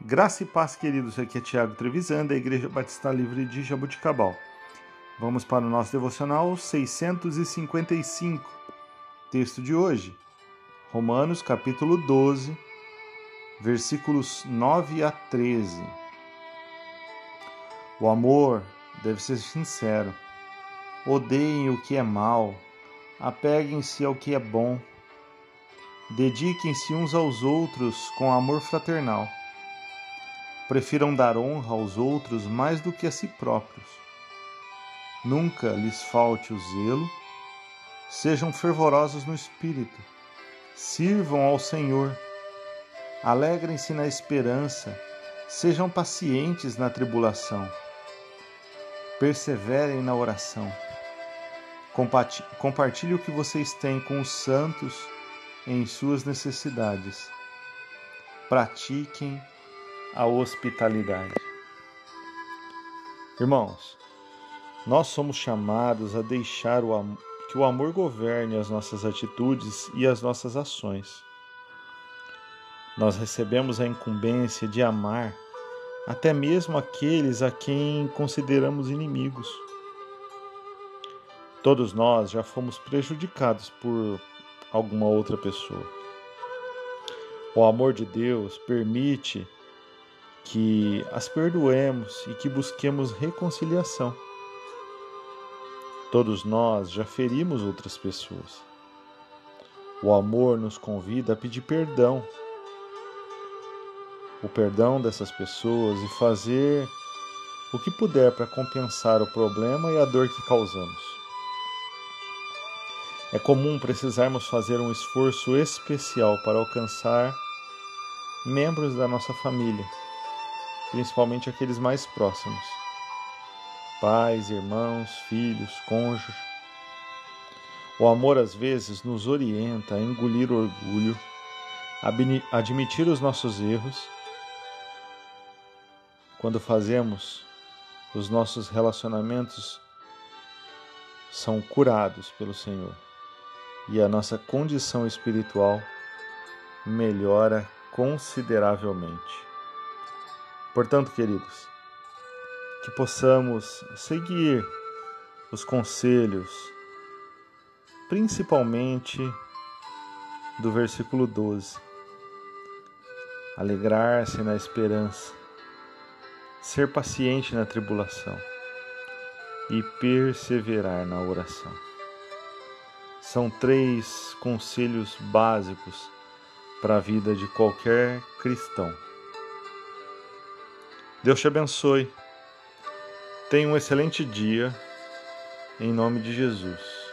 Graça e paz, queridos. Aqui é Tiago Trevisan, da Igreja Batista Livre de Jabuticabal. Vamos para o nosso devocional 655. Texto de hoje, Romanos capítulo 12, versículos 9 a 13. O amor deve ser sincero. Odeiem o que é mal, apeguem-se ao que é bom. Dediquem-se uns aos outros com amor fraternal prefiram dar honra aos outros mais do que a si próprios. Nunca lhes falte o zelo, sejam fervorosos no espírito, sirvam ao Senhor, alegrem-se na esperança, sejam pacientes na tribulação, perseverem na oração. Compartilhe o que vocês têm com os santos em suas necessidades. Pratiquem a hospitalidade. Irmãos, nós somos chamados a deixar o que o amor governe as nossas atitudes e as nossas ações. Nós recebemos a incumbência de amar até mesmo aqueles a quem consideramos inimigos. Todos nós já fomos prejudicados por alguma outra pessoa. O amor de Deus permite que as perdoemos e que busquemos reconciliação. Todos nós já ferimos outras pessoas. O amor nos convida a pedir perdão. O perdão dessas pessoas e fazer o que puder para compensar o problema e a dor que causamos. É comum precisarmos fazer um esforço especial para alcançar membros da nossa família principalmente aqueles mais próximos pais, irmãos, filhos, cônjuges. O amor às vezes nos orienta a engolir o orgulho, admitir os nossos erros. Quando fazemos, os nossos relacionamentos são curados pelo Senhor e a nossa condição espiritual melhora consideravelmente. Portanto, queridos, que possamos seguir os conselhos, principalmente do versículo 12. Alegrar-se na esperança, ser paciente na tribulação e perseverar na oração. São três conselhos básicos para a vida de qualquer cristão. Deus te abençoe. Tenha um excelente dia. Em nome de Jesus.